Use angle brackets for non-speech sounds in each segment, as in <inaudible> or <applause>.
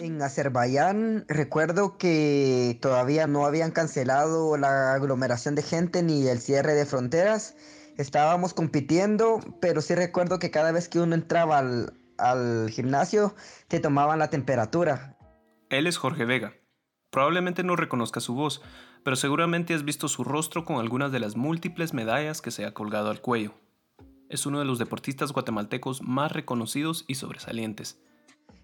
En Azerbaiyán recuerdo que todavía no habían cancelado la aglomeración de gente ni el cierre de fronteras. Estábamos compitiendo, pero sí recuerdo que cada vez que uno entraba al, al gimnasio te tomaban la temperatura. Él es Jorge Vega. Probablemente no reconozca su voz, pero seguramente has visto su rostro con algunas de las múltiples medallas que se ha colgado al cuello. Es uno de los deportistas guatemaltecos más reconocidos y sobresalientes.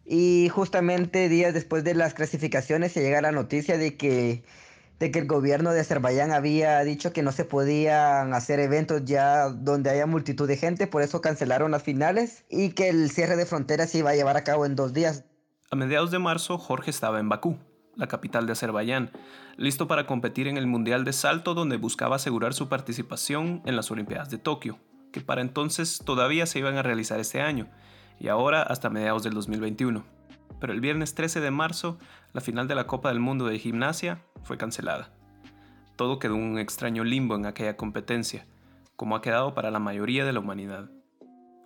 Y justamente días después de las clasificaciones se llega la noticia de que, de que el gobierno de Azerbaiyán había dicho que no se podían hacer eventos ya donde haya multitud de gente, por eso cancelaron las finales y que el cierre de fronteras se iba a llevar a cabo en dos días. A mediados de marzo, Jorge estaba en Bakú, la capital de Azerbaiyán, listo para competir en el Mundial de Salto donde buscaba asegurar su participación en las Olimpiadas de Tokio, que para entonces todavía se iban a realizar este año y ahora hasta mediados del 2021. Pero el viernes 13 de marzo, la final de la Copa del Mundo de Gimnasia fue cancelada. Todo quedó en un extraño limbo en aquella competencia, como ha quedado para la mayoría de la humanidad.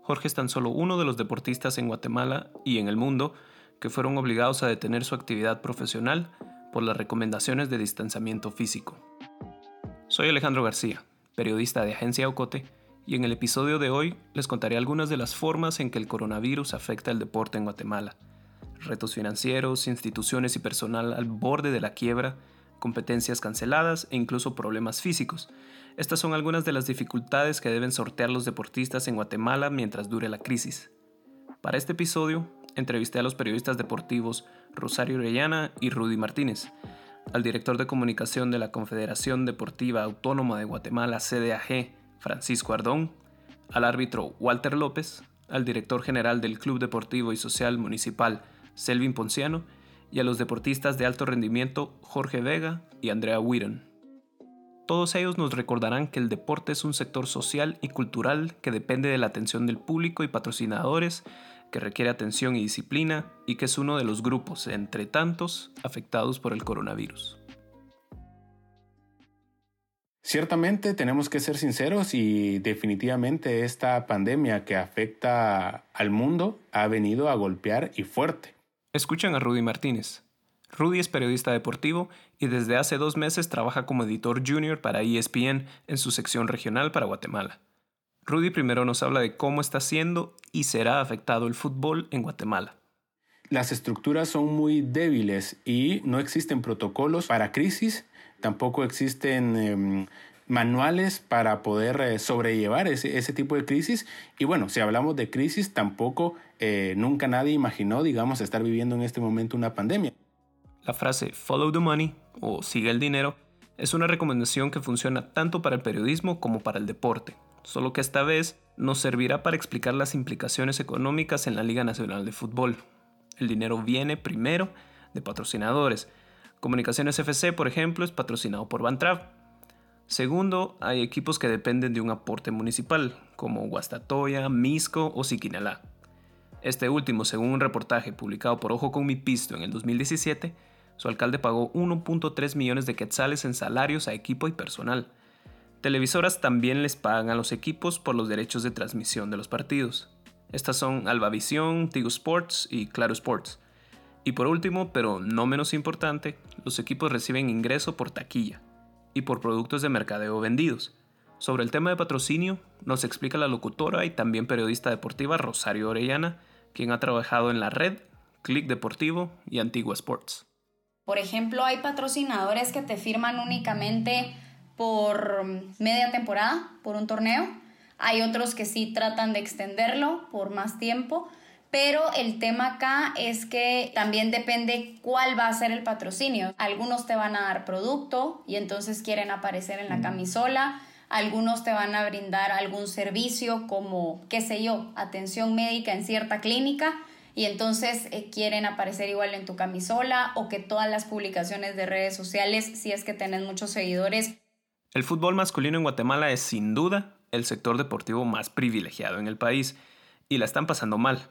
Jorge es tan solo uno de los deportistas en Guatemala y en el mundo que fueron obligados a detener su actividad profesional por las recomendaciones de distanciamiento físico. Soy Alejandro García, periodista de Agencia Ocote, y en el episodio de hoy les contaré algunas de las formas en que el coronavirus afecta el deporte en Guatemala. Retos financieros, instituciones y personal al borde de la quiebra, competencias canceladas e incluso problemas físicos. Estas son algunas de las dificultades que deben sortear los deportistas en Guatemala mientras dure la crisis. Para este episodio, entrevisté a los periodistas deportivos Rosario Orellana y Rudy Martínez, al director de comunicación de la Confederación Deportiva Autónoma de Guatemala, CDAG, Francisco Ardón, al árbitro Walter López, al director general del Club Deportivo y Social Municipal, Selvin Ponciano, y a los deportistas de alto rendimiento Jorge Vega y Andrea Whedon. Todos ellos nos recordarán que el deporte es un sector social y cultural que depende de la atención del público y patrocinadores, que requiere atención y disciplina y que es uno de los grupos, entre tantos, afectados por el coronavirus. Ciertamente tenemos que ser sinceros y definitivamente esta pandemia que afecta al mundo ha venido a golpear y fuerte. Escuchan a Rudy Martínez. Rudy es periodista deportivo y desde hace dos meses trabaja como editor junior para ESPN en su sección regional para Guatemala. Rudy primero nos habla de cómo está siendo y será afectado el fútbol en Guatemala. Las estructuras son muy débiles y no existen protocolos para crisis tampoco existen em, manuales para poder eh, sobrellevar ese, tipo de crisis. Y bueno, si hablamos de crisis, tampoco eh, nunca nadie imaginó, digamos, estar viviendo en este momento una pandemia. La frase follow the money o sigue el dinero es una recomendación que funciona tanto para el periodismo como para el deporte, solo que esta vez nos servirá para explicar las implicaciones económicas en la Liga Nacional de Fútbol. El dinero viene primero de patrocinadores, Comunicaciones FC, por ejemplo, es patrocinado por Bantrav. Segundo, hay equipos que dependen de un aporte municipal, como Guastatoya, Misco o Siquinalá. Este último, según un reportaje publicado por Ojo con mi Pisto en el 2017, su alcalde pagó 1.3 millones de quetzales en salarios a equipo y personal. Televisoras también les pagan a los equipos por los derechos de transmisión de los partidos. Estas son Albavisión, Tigo Sports y Claro Sports. Y por último, pero no menos importante, los equipos reciben ingreso por taquilla y por productos de mercadeo vendidos. Sobre el tema de patrocinio, nos explica la locutora y también periodista deportiva Rosario Orellana, quien ha trabajado en la red, Click Deportivo y Antigua Sports. Por ejemplo, hay patrocinadores que te firman únicamente por media temporada, por un torneo. Hay otros que sí tratan de extenderlo por más tiempo. Pero el tema acá es que también depende cuál va a ser el patrocinio. Algunos te van a dar producto y entonces quieren aparecer en la camisola. Algunos te van a brindar algún servicio como, qué sé yo, atención médica en cierta clínica. y entonces eh, quieren aparecer igual en tu camisola o que todas las publicaciones de redes sociales, si es que tenés muchos seguidores. El fútbol masculino en Guatemala es sin duda el sector deportivo más privilegiado en el país y la están pasando mal.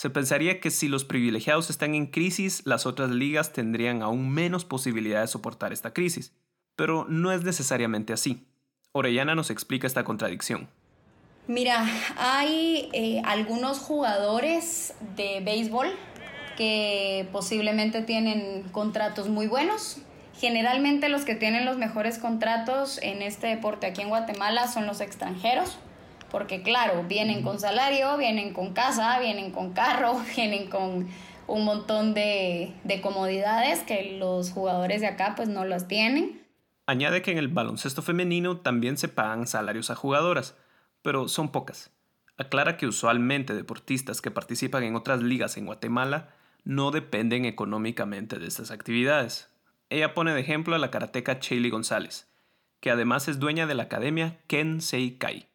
Se pensaría que si los privilegiados están en crisis, las otras ligas tendrían aún menos posibilidad de soportar esta crisis. Pero no es necesariamente así. Orellana nos explica esta contradicción. Mira, hay eh, algunos jugadores de béisbol que posiblemente tienen contratos muy buenos. Generalmente los que tienen los mejores contratos en este deporte aquí en Guatemala son los extranjeros, porque claro, vienen con salario, vienen con casa, vienen con carro, <laughs> vienen con un montón de, de comodidades que los jugadores de acá pues no las tienen. Añade que en el baloncesto femenino también se pagan salarios a jugadoras pero son pocas. Aclara que usualmente deportistas que participan en otras ligas en Guatemala no dependen económicamente de estas actividades. Ella pone de ejemplo a la karateca Chaley González, que además es dueña de la academia Ken Kai.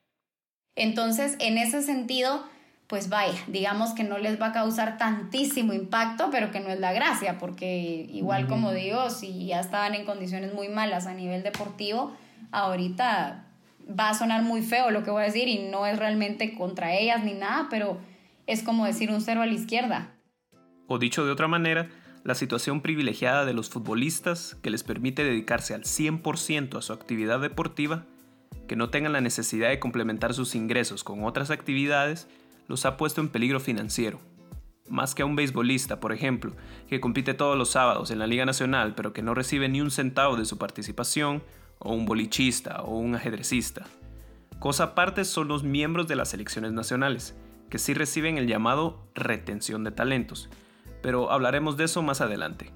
Entonces, en ese sentido, pues vaya, digamos que no les va a causar tantísimo impacto, pero que no es la gracia, porque igual como digo, si ya estaban en condiciones muy malas a nivel deportivo, ahorita va a sonar muy feo lo que voy a decir y no es realmente contra ellas ni nada, pero es como decir un cero a la izquierda. O dicho de otra manera, la situación privilegiada de los futbolistas que les permite dedicarse al 100% a su actividad deportiva, que no tengan la necesidad de complementar sus ingresos con otras actividades, los ha puesto en peligro financiero. Más que a un beisbolista, por ejemplo, que compite todos los sábados en la Liga Nacional pero que no recibe ni un centavo de su participación, o un bolichista o un ajedrecista. Cosa aparte son los miembros de las selecciones nacionales, que sí reciben el llamado retención de talentos, pero hablaremos de eso más adelante.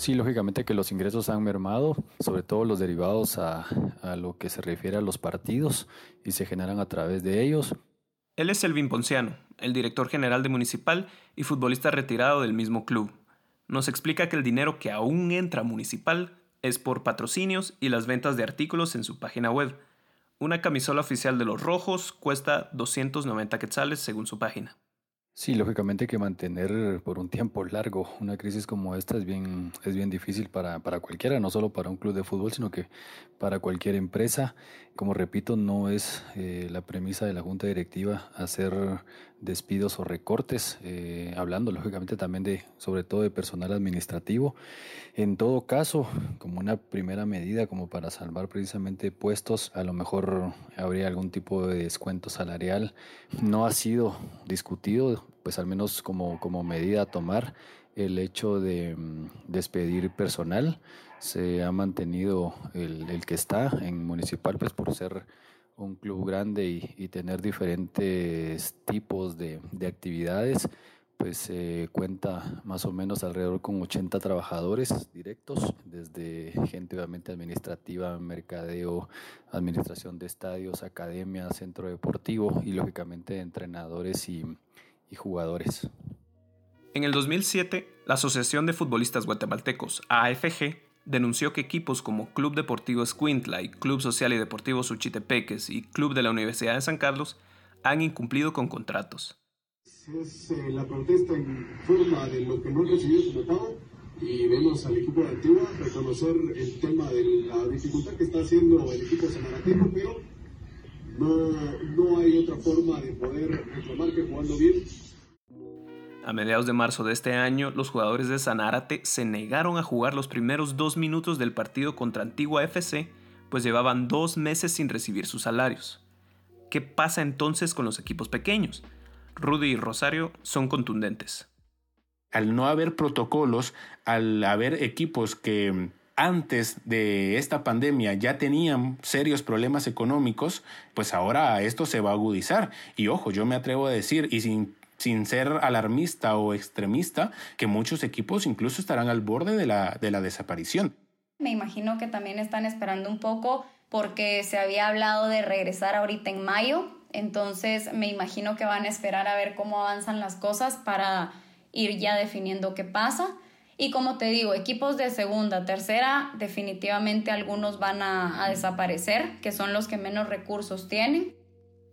Sí, lógicamente que los ingresos han mermado, sobre todo los derivados a, lo que se refiere a los partidos y se generan a través de ellos. Él es Elvin Ponciano, el director general de Municipal y futbolista retirado del mismo club. Nos explica que el dinero que aún entra a Municipal es por patrocinios y las ventas de artículos en su página web. Una camisola oficial de los rojos cuesta 290 quetzales según su página. Sí, lógicamente que mantener por un tiempo largo una crisis como esta es bien, es bien difícil para, para cualquiera, no solo para un club de fútbol, sino que para cualquier empresa. Como repito, no es eh, la premisa de la Junta Directiva hacer despidos o recortes, eh, hablando lógicamente también de, sobre todo de personal administrativo. En todo caso, como una primera medida, como para salvar precisamente puestos, a lo mejor habría algún tipo de descuento salarial. No ha sido discutido, pues al menos como, como medida a tomar el hecho de mm, despedir personal. Se ha mantenido el, el que está en municipal, pues por ser un club grande y, tener diferentes tipos de, actividades, pues cuenta más o menos alrededor con 80 trabajadores directos, desde gente obviamente administrativa, mercadeo, administración de estadios, academia, centro deportivo y lógicamente entrenadores y, y jugadores. En el 2007, la Asociación de Futbolistas Guatemaltecos, AFG, denunció que equipos como Club Deportivo Escuintla y Club Social y Deportivo Suchitepeques y Club de la Universidad de San Carlos han incumplido con contratos. Es eh, la protesta en forma de lo que no han recibido tratado y vemos al equipo de Antigua reconocer el tema de la dificultad que está haciendo el equipo samaratino, pero no, no hay otra forma de poder reclamar que jugando bien a mediados de marzo de este año, los jugadores de Sanárate se negaron a jugar los primeros dos minutos del partido contra Antigua FC, pues llevaban dos meses sin recibir sus salarios. ¿Qué pasa entonces con los equipos pequeños? Rudy y Rosario son contundentes. Al no haber protocolos, al haber equipos que antes de esta pandemia ya tenían serios problemas económicos, pues ahora esto se va a agudizar. Y ojo, yo me atrevo a decir, y sin sin ser alarmista o extremista, que muchos equipos incluso estarán al borde de la, de la desaparición. Me imagino que también están esperando un poco porque se había hablado de regresar ahorita en mayo, entonces me imagino que van a esperar a ver cómo avanzan las cosas para ir ya definiendo qué pasa. Y como te digo, equipos de segunda, tercera, definitivamente algunos van a, a desaparecer, que son los que menos recursos tienen.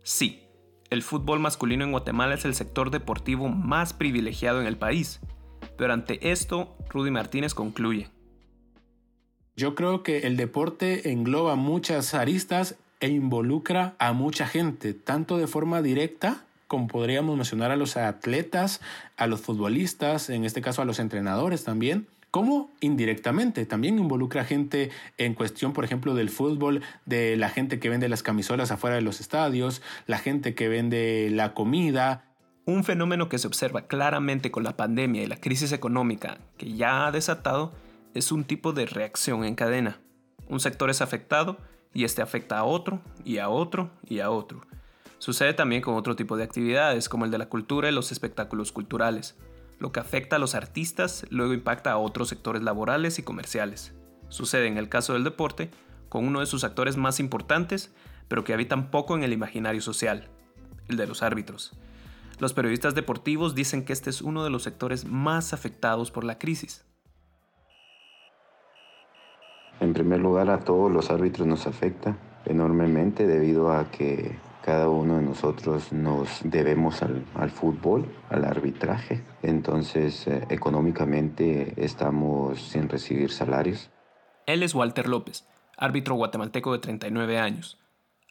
Sí, El fútbol masculino en Guatemala es el sector deportivo más privilegiado en el país. Pero ante esto, Rudy Martínez concluye. Yo creo que el deporte engloba muchas aristas e involucra a mucha gente, tanto de forma directa como podríamos mencionar a los atletas, a los futbolistas, en este caso a los entrenadores también, como indirectamente también involucra gente en cuestión, por ejemplo, del fútbol, de la gente que vende las camisolas afuera de los estadios, la gente que vende la comida. Un fenómeno que se observa claramente con la pandemia y la crisis económica que ya ha desatado es un tipo de reacción en cadena. Un sector es afectado y este afecta a otro y a otro y a otro. Sucede también con otro tipo de actividades como el de la cultura y los espectáculos culturales. Lo que afecta a los artistas luego impacta a otros sectores laborales y comerciales. Sucede en el caso del deporte con uno de sus actores más importantes, pero que habitan poco en el imaginario social, el de los árbitros. Los periodistas deportivos dicen que este es uno de los sectores más afectados por la crisis. En primer lugar, a todos los árbitros nos afecta enormemente debido a que cada uno de nosotros nos debemos al, fútbol, al arbitraje. Entonces, eh, económicamente estamos sin recibir salarios. Él es Walter López, árbitro guatemalteco de 39 años.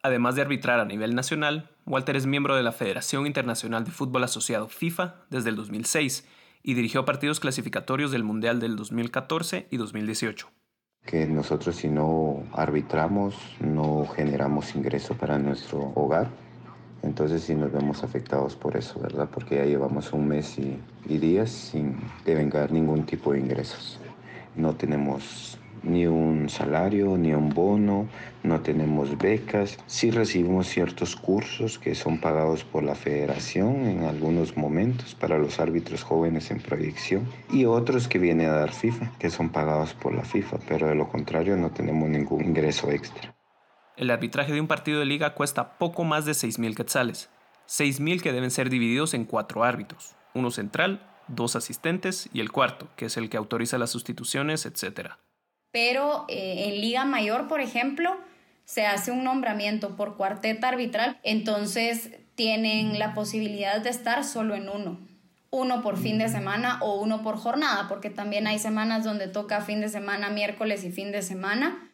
Además de arbitrar a nivel nacional, Walter es miembro de la Federación Internacional de Fútbol Asociado FIFA desde el 2006 y dirigió partidos clasificatorios del Mundial del 2014 y 2018 que nosotros si no arbitramos no generamos ingreso para nuestro hogar. Entonces sí nos vemos afectados por eso, ¿verdad? Porque ya llevamos un mes y, y días sin devengar ningún tipo de ingresos. No tenemos ni un salario, ni un bono, no tenemos becas. Sí recibimos ciertos cursos que son pagados por la federación en algunos momentos para los árbitros jóvenes en proyección y otros que viene a dar FIFA, que son pagados por la FIFA, pero de lo contrario no tenemos ningún ingreso extra. El arbitraje de un partido de liga cuesta poco más de 6.000 quetzales, 6.000 que deben ser divididos en cuatro árbitros, uno central, dos asistentes y el cuarto, que es el que autoriza las sustituciones, etc pero eh, en Liga Mayor, por ejemplo, se hace un nombramiento por cuarteta arbitral, entonces tienen la posibilidad de estar solo en uno. Uno por fin de semana o uno por jornada, porque también hay semanas donde toca fin de semana, miércoles y fin de semana.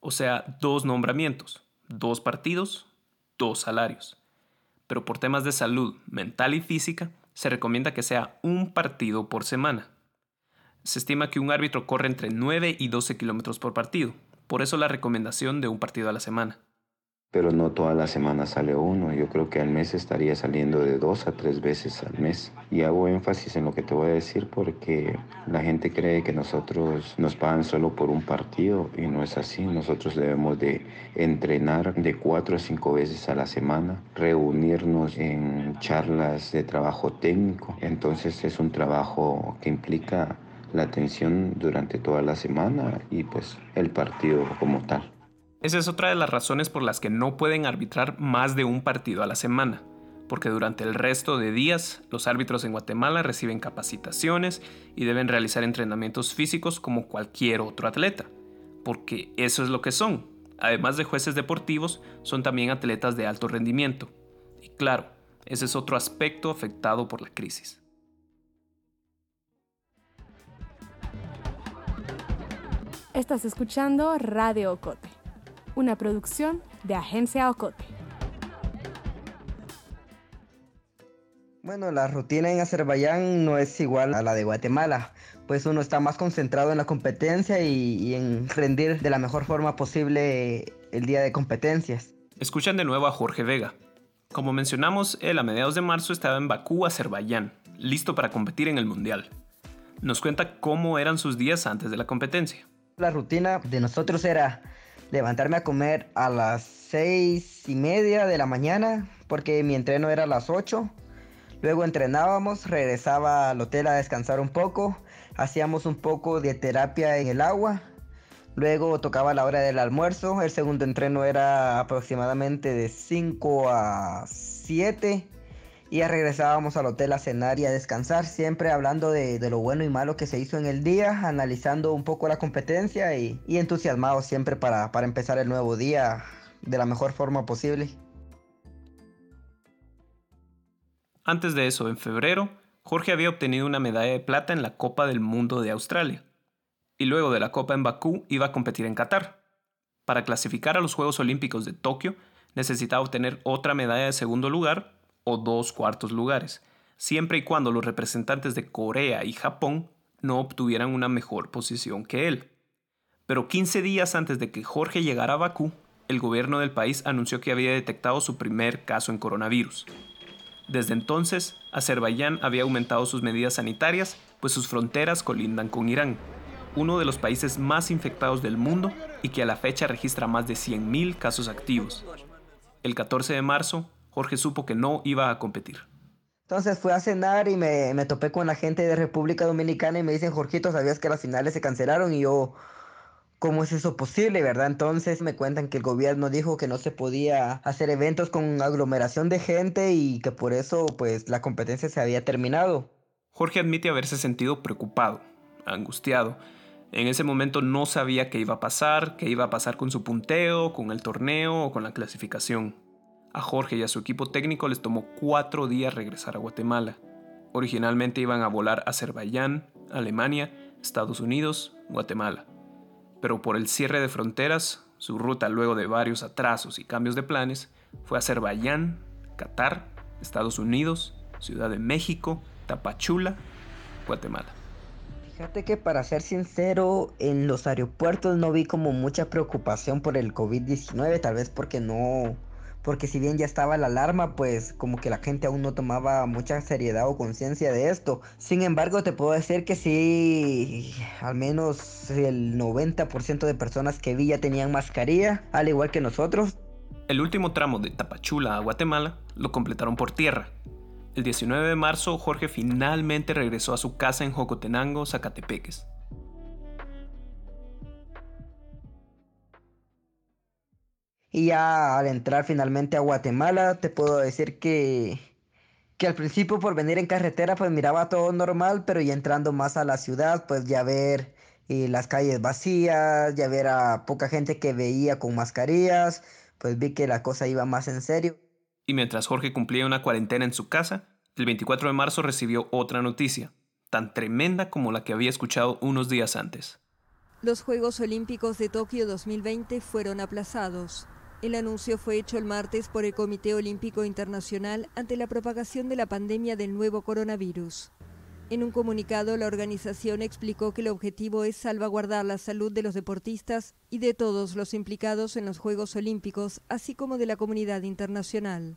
O sea, dos nombramientos, dos partidos, dos salarios. Pero por temas de salud mental y física, se recomienda que sea un partido por semana. Se estima que un árbitro corre entre 9 y 12 kilómetros por partido, por eso la recomendación de un partido a la semana. Pero no toda la semana sale uno, yo creo que al mes estaría saliendo de dos a tres veces al mes. Y hago énfasis en lo que te voy a decir porque la gente cree que nosotros nos pagan solo por un partido y no es así. Nosotros debemos de entrenar de cuatro a cinco veces a la semana, reunirnos en charlas de trabajo técnico. Entonces es un trabajo que implica la atención durante toda la semana y pues el partido como tal. Esa es otra de las razones por las que no pueden arbitrar más de un partido a la semana, porque durante el resto de días los árbitros en Guatemala reciben capacitaciones y deben realizar entrenamientos físicos como cualquier otro atleta, porque eso es lo que son. Además de jueces deportivos, son también atletas de alto rendimiento. Y claro, ese es otro aspecto afectado por la crisis. Estás escuchando Radio Ocote, una producción de Agencia Ocote. Bueno, la rutina en Azerbaiyán no es igual a la de Guatemala, pues uno está más concentrado en la competencia y, en rendir de la mejor forma posible el día de competencias. Escuchan de nuevo a Jorge Vega. Como mencionamos, él a mediados de marzo estaba en Bakú, Azerbaiyán, listo para competir en el Mundial. Nos cuenta cómo eran sus días antes de la competencia. La rutina de nosotros era levantarme a comer a las seis y media de la mañana, porque mi entreno era a las 8. Luego entrenábamos, regresaba al hotel a descansar un poco, hacíamos un poco de terapia en el agua. Luego tocaba la hora del almuerzo, el segundo entreno era aproximadamente de 5 a 7 y ya regresábamos al hotel a cenar y a descansar, siempre hablando de, lo bueno y malo que se hizo en el día, analizando un poco la competencia y, y entusiasmados siempre para, para empezar el nuevo día de la mejor forma posible. Antes de eso, en febrero, Jorge había obtenido una medalla de plata en la Copa del Mundo de Australia. Y luego de la Copa en Bakú iba a competir en Qatar. Para clasificar a los Juegos Olímpicos de Tokio, necesitaba obtener otra medalla de segundo lugar o dos cuartos lugares, siempre y cuando los representantes de Corea y Japón no obtuvieran una mejor posición que él. Pero 15 días antes de que Jorge llegara a Bakú, el gobierno del país anunció que había detectado su primer caso en coronavirus. Desde entonces, Azerbaiyán había aumentado sus medidas sanitarias, pues sus fronteras colindan con Irán, uno de los países más infectados del mundo y que a la fecha registra más de 100.000 casos activos. El 14 de marzo, Jorge supo que no iba a competir. Entonces fui a cenar y me, me topé con la gente de República Dominicana y me dicen, Jorgito, ¿sabías que las finales se cancelaron? Y yo, ¿cómo es eso posible, verdad? Entonces me cuentan que el gobierno dijo que no se podía hacer eventos con aglomeración de gente y que por eso pues la competencia se había terminado. Jorge admite haberse sentido preocupado, angustiado. En ese momento no sabía qué iba a pasar, qué iba a pasar con su punteo, con el torneo o con la clasificación. A Jorge y a su equipo técnico les tomó cuatro días regresar a Guatemala. Originalmente iban a volar a Azerbaiyán, Alemania, Estados Unidos, Guatemala. Pero por el cierre de fronteras, su ruta luego de varios atrasos y cambios de planes fue Azerbaiyán, Qatar, Estados Unidos, Ciudad de México, Tapachula, Guatemala. Fíjate que para ser sincero, en los aeropuertos no vi como mucha preocupación por el COVID-19, tal vez porque no, porque si bien ya estaba la alarma, pues como que la gente aún no tomaba mucha seriedad o conciencia de esto. Sin embargo, te puedo decir que sí, al menos el 90% de personas que vi ya tenían mascarilla, al igual que nosotros. El último tramo de Tapachula a Guatemala lo completaron por tierra. El 19 de marzo, Jorge finalmente regresó a su casa en Jocotenango, Zacatepeques. Y ya al entrar finalmente a Guatemala, te puedo decir que, que al principio por venir en carretera pues miraba todo normal, pero ya entrando más a la ciudad, pues ya ver eh, las calles vacías, ya ver a poca gente que veía con mascarillas, pues vi que la cosa iba más en serio. Y mientras Jorge cumplía una cuarentena en su casa, el 24 de marzo recibió otra noticia, tan tremenda como la que había escuchado unos días antes. Los Juegos Olímpicos de Tokio 2020 fueron aplazados. El anuncio fue hecho el martes por el Comité Olímpico Internacional ante la propagación de la pandemia del nuevo coronavirus. En un comunicado, la organización explicó que el objetivo es salvaguardar la salud de los deportistas y de todos los implicados en los Juegos Olímpicos, así como de la comunidad internacional.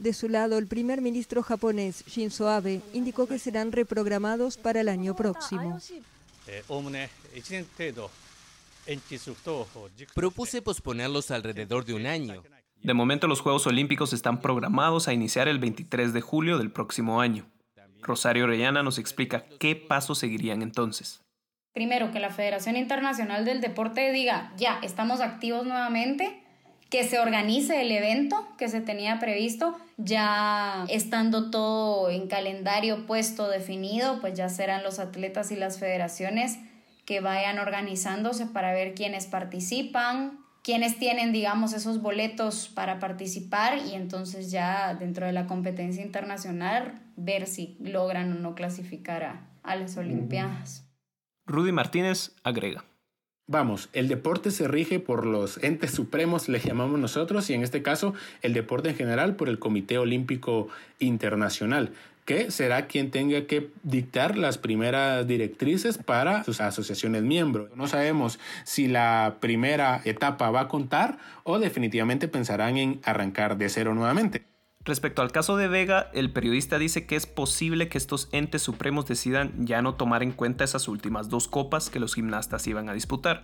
De su lado, el primer ministro japonés Shinzo Abe indicó que serán reprogramados para el año próximo. Propuse posponerlos alrededor de un año. De momento los Juegos Olímpicos están programados a iniciar el 23 de julio del próximo año. Rosario Orellana nos explica qué pasos seguirían entonces. Primero, que la Federación Internacional del Deporte diga, ya, estamos activos nuevamente, que se organice el evento que se tenía previsto, ya estando todo en calendario puesto, definido, pues ya serán los atletas y las federaciones que vayan organizándose para ver quiénes participan, quiénes tienen, digamos, esos boletos para participar y entonces ya dentro de la competencia internacional ver si logran o no clasificar a, a las Olimpiadas. Rudy Martínez agrega. Vamos, el deporte se rige por los entes supremos, le llamamos nosotros, y en este caso el deporte en general por el Comité Olímpico Internacional que será quien tenga que dictar las primeras directrices para sus asociaciones miembros. No sabemos si la primera etapa va a contar o definitivamente pensarán en arrancar de cero nuevamente. Respecto al caso de Vega, el periodista dice que es posible que estos entes supremos decidan ya no tomar en cuenta esas últimas dos copas que los gimnastas iban a disputar.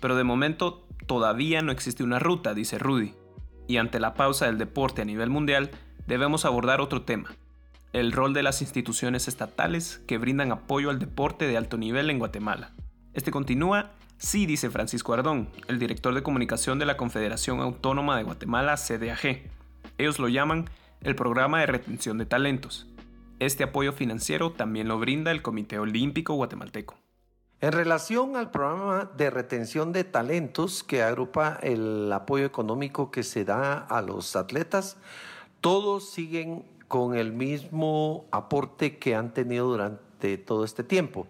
Pero de momento todavía no existe una ruta, dice Rudy. Y ante la pausa del deporte a nivel mundial, debemos abordar otro tema, el rol de las instituciones estatales que brindan apoyo al deporte de alto nivel en Guatemala. Este continúa, sí, dice Francisco Ardón, el director de comunicación de la Confederación Autónoma de Guatemala, CDAG. Ellos lo llaman el Programa de Retención de Talentos. Este apoyo financiero también lo brinda el Comité Olímpico Guatemalteco. En relación al programa de retención de talentos que agrupa el apoyo económico que se da a los atletas, todos siguen con el mismo aporte que han tenido durante todo este tiempo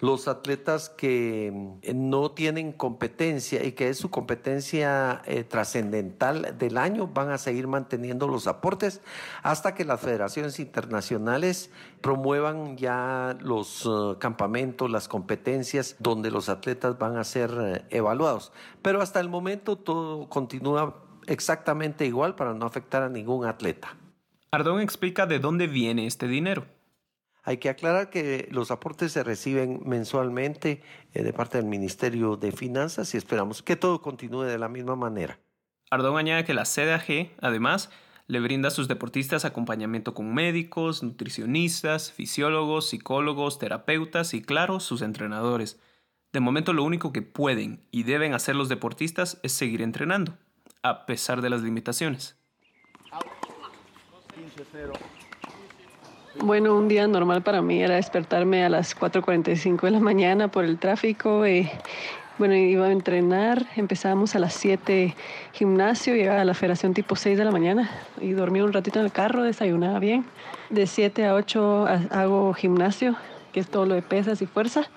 los atletas que mm, no tienen competencia y que es su competencia eh, trascendental del año van a seguir manteniendo los aportes hasta que las federaciones internacionales promuevan ya los eh, campamentos, las competencias donde los atletas van a ser eh, evaluados. Pero hasta el momento todo continúa exactamente igual para no afectar a ningún atleta. Ardón explica de dónde viene este dinero. Hay que aclarar que los aportes se reciben mensualmente eh, de parte del Ministerio de Finanzas y esperamos que todo continúe de la misma manera. Ardón añade que la CDAG, además, le brinda a sus deportistas acompañamiento con médicos, nutricionistas, fisiólogos, psicólogos, terapeutas y, claro, sus entrenadores. De momento lo único que pueden y deben hacer los deportistas es seguir entrenando, a pesar de las limitaciones. Bueno, un día normal para mí era despertarme a las 4.45 de la mañana por el tráfico. eh, bueno, iba a entrenar, empezábamos a las 7 gimnasio, llegaba a la federación tipo 6 de la mañana y dormía un ratito en el carro, desayunaba bien. De 7 a 8 hago gimnasio, que es todo lo de pesas y fuerza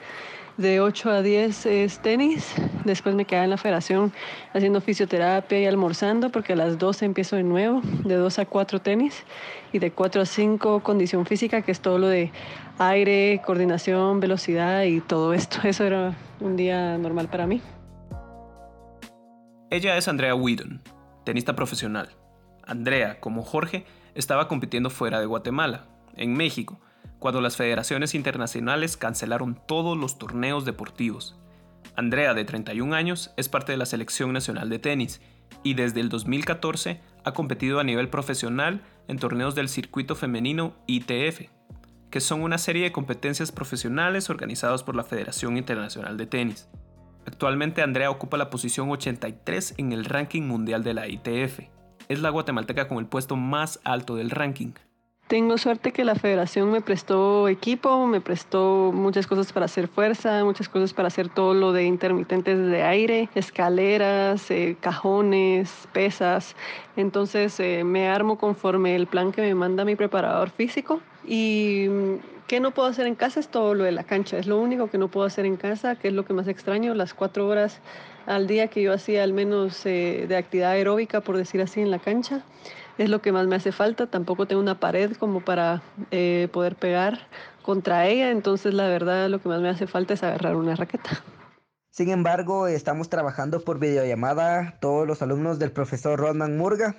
de 8 a 10 es tenis, después me quedaba en la federación haciendo fisioterapia y almorzando porque a las 12 empiezo de nuevo, de 2 a 4 tenis y de 4 a 5 condición física, que es todo lo de aire, coordinación, velocidad y todo esto. <laughs> Eso era un día normal para mí. Ella es Andrea Whedon, tenista profesional. Andrea, como Jorge, estaba compitiendo fuera de Guatemala, en México, cuando las federaciones internacionales cancelaron todos los torneos deportivos. Andrea, de 31 años, es parte de la Selección Nacional de Tenis y desde el 2014 ha competido a nivel profesional en torneos del circuito femenino ITF, que son una serie de competencias profesionales organizadas por la Federación Internacional de Tenis. Actualmente Andrea ocupa la posición 83 en el ranking mundial de la ITF. Es la guatemalteca con el puesto más alto del ranking. Tengo suerte que la federación me prestó equipo, me prestó muchas cosas para hacer fuerza, muchas cosas para hacer todo lo de intermitentes de aire, escaleras, eh, cajones, pesas. Entonces eh, me armo conforme el plan que me manda mi preparador físico. Y mm, ¿qué no puedo hacer en casa? Es todo lo de la cancha. Es lo único que no puedo hacer en casa, que es lo que más extraño, las cuatro horas al día que yo hacía al menos eh, de actividad aeróbica, por decir así, en la cancha es lo que más me hace falta. Tampoco tengo una pared como para eh, poder pegar contra ella, entonces la verdad lo que más me hace falta es agarrar una raqueta. Sin embargo, estamos trabajando por videollamada todos los alumnos del profesor Rodman Murga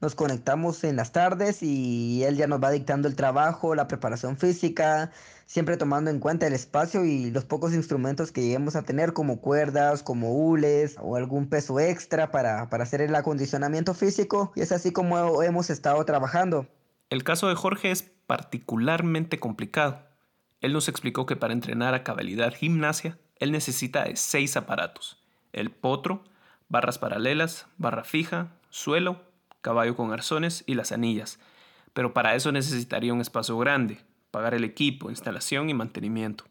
nos conectamos en las tardes y él ya nos va dictando el trabajo, la preparación física, siempre tomando en cuenta el espacio y los pocos instrumentos que lleguemos a tener como cuerdas, como hules o algún peso extra para, para hacer el acondicionamiento físico y es así como hemos estado trabajando. El caso de Jorge es particularmente complicado. Él nos explicó que para entrenar a cabalidad gimnasia, él necesita de seis aparatos. El potro, barras paralelas, barra fija, suelo caballo con arzones y las anillas, pero para eso necesitaría un espacio grande, pagar el equipo, instalación y mantenimiento.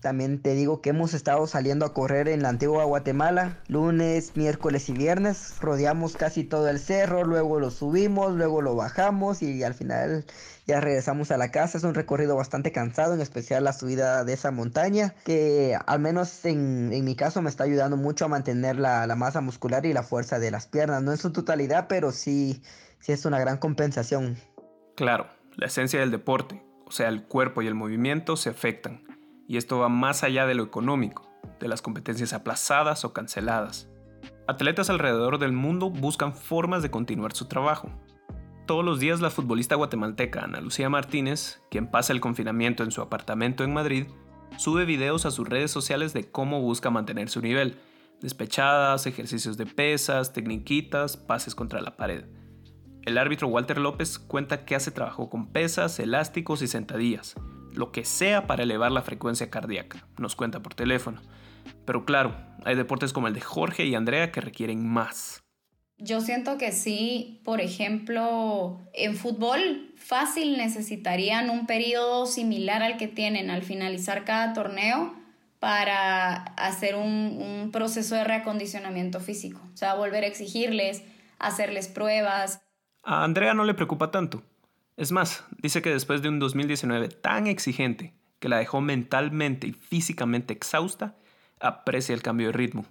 También te digo que hemos estado saliendo a correr en la antigua Guatemala, lunes, miércoles y viernes. Rodeamos casi todo el cerro, luego lo subimos, luego lo bajamos y al final ya regresamos a la casa. Es un recorrido bastante cansado, en especial la subida de esa montaña, que al menos en, mi caso me está ayudando mucho a mantener la, la, masa muscular y la fuerza de las piernas. No en su totalidad, pero sí, sí es una gran compensación. Claro, la esencia del deporte, o sea, el cuerpo y el movimiento se afectan y esto va más allá de lo económico, de las competencias aplazadas o canceladas. Atletas alrededor del mundo buscan formas de continuar su trabajo. Todos los días la futbolista guatemalteca Ana Lucía Martínez, quien pasa el confinamiento en su apartamento en Madrid, sube videos a sus redes sociales de cómo busca mantener su nivel, despechadas, ejercicios de pesas, tecniquitas, pases contra la pared. El árbitro Walter López cuenta que hace trabajo con pesas, elásticos y sentadillas, lo que sea para elevar la frecuencia cardíaca, nos cuenta por teléfono. Pero claro, hay deportes como el de Jorge y Andrea que requieren más. Yo siento que sí, por ejemplo, en fútbol fácil necesitarían un periodo similar al que tienen al finalizar cada torneo para hacer un, un proceso de reacondicionamiento físico. O sea, volver a exigirles, hacerles pruebas. A Andrea no le preocupa tanto. Es más, dice que después de un 2019 tan exigente que la dejó mentalmente y físicamente exhausta, aprecia el cambio de ritmo.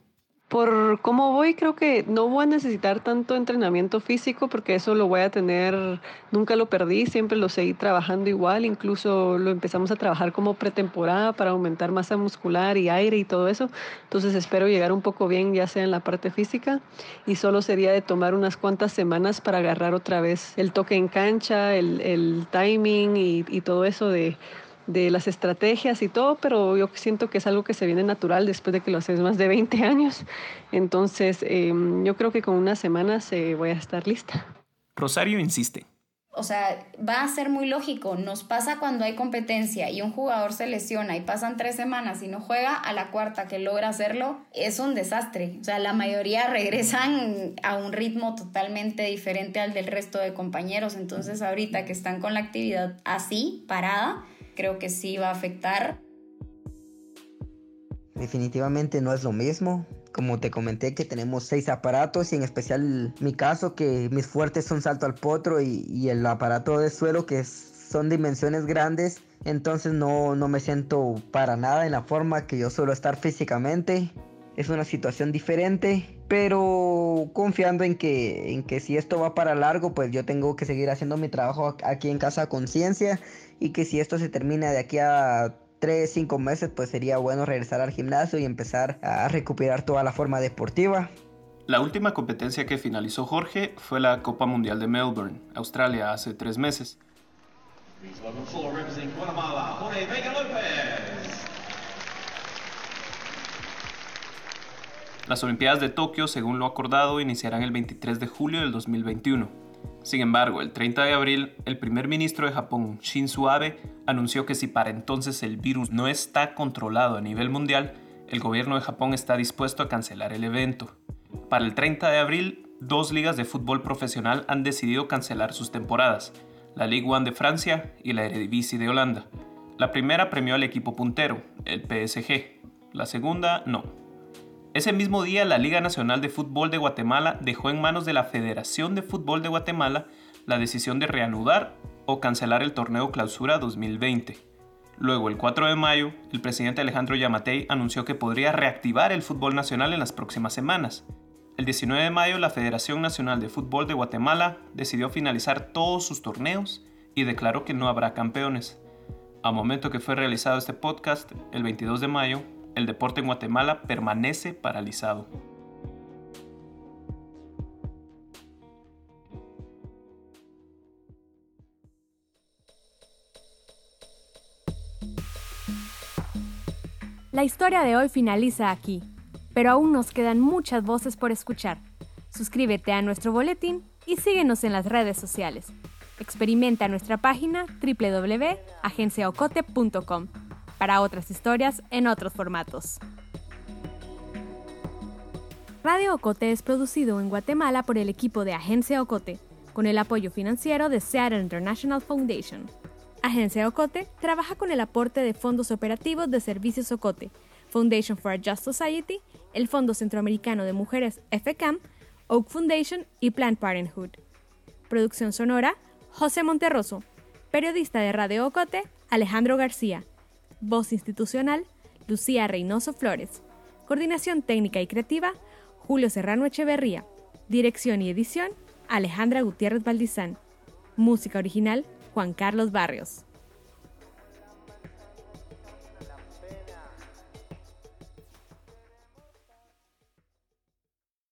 Por cómo voy, creo que no voy a necesitar tanto entrenamiento físico porque eso lo voy a tener, nunca lo perdí, siempre lo seguí trabajando igual, incluso lo empezamos a trabajar como pretemporada para aumentar masa muscular y aire y todo eso. Entonces espero llegar un poco bien ya sea en la parte física y solo sería de tomar unas cuantas semanas para agarrar otra vez el toque en cancha, el, timing y, y todo eso de de las estrategias y todo, pero yo siento que es algo que se viene natural después de que lo haces más de 20 años. Entonces, em, yo creo que con unas semanas eh, voy a estar lista. Rosario insiste. O sea, va a ser muy lógico. Nos pasa cuando hay competencia y un jugador se lesiona y pasan tres semanas y no juega, a la cuarta que logra hacerlo, es un desastre. O sea, la mayoría regresan a un ritmo totalmente diferente al del resto de compañeros. Entonces, ahorita que están con la actividad así, parada, creo que sí va a afectar. Definitivamente no es lo mismo. Como te comenté que tenemos seis aparatos y en especial mi caso que mis fuertes son salto al potro y, el aparato de suelo que son dimensiones grandes. Entonces no, no me siento para nada en la forma que yo suelo estar físicamente. Es una situación diferente, pero confiando en que, en que si esto va para largo, pues yo tengo que seguir haciendo mi trabajo aquí en casa a conciencia y que si esto se termina de aquí a 3, 5 meses, pues sería bueno regresar al gimnasio y empezar a recuperar toda la forma deportiva. La última competencia que finalizó Jorge fue la Copa Mundial de Melbourne, Australia, hace tres meses. Las Olimpiadas de Tokio, según lo acordado, iniciarán el 23 de julio del 2021. Sin embargo, el 30 de abril, el primer ministro de Japón, Shinzo Abe, anunció que si para entonces el virus no está controlado a nivel mundial, el gobierno de Japón está dispuesto a cancelar el evento. Para el 30 de abril, dos ligas de fútbol profesional han decidido cancelar sus temporadas, la Ligue 1 de Francia y la Eredivisie de Holanda. La primera premió al equipo puntero, el PSG, la segunda no. Ese mismo día, la Liga Nacional de Fútbol de Guatemala dejó en manos de la Federación de Fútbol de Guatemala la decisión de reanudar o cancelar el torneo Clausura 2020. Luego, el 4 de mayo, el presidente Alejandro Yamatei anunció que podría reactivar el fútbol nacional en las próximas semanas. El 19 de mayo, la Federación Nacional de Fútbol de Guatemala decidió finalizar todos sus torneos y declaró que no habrá campeones. A momento que fue realizado este podcast, el 22 de mayo, el deporte en Guatemala permanece paralizado. La historia de hoy finaliza aquí, pero aún nos quedan muchas voces por escuchar. Suscríbete a nuestro boletín y síguenos en las redes sociales. Experimenta nuestra página www.agenciaocote.com para otras historias en otros formatos. Radio Ocote es producido en Guatemala por el equipo de Agencia Ocote, con el apoyo financiero de Seattle International Foundation. Agencia Ocote trabaja con el aporte de fondos operativos de Servicios Ocote, Foundation for a Just Society, el Fondo Centroamericano de Mujeres FCAM, Oak Foundation y Planned Parenthood. Producción sonora, José Monterroso. Periodista de Radio Ocote, Alejandro García. Voz institucional, Lucía Reynoso Flores. Coordinación técnica y creativa, Julio Serrano Echeverría. Dirección y edición, Alejandra Gutiérrez Valdizán. Música original, Juan Carlos Barrios.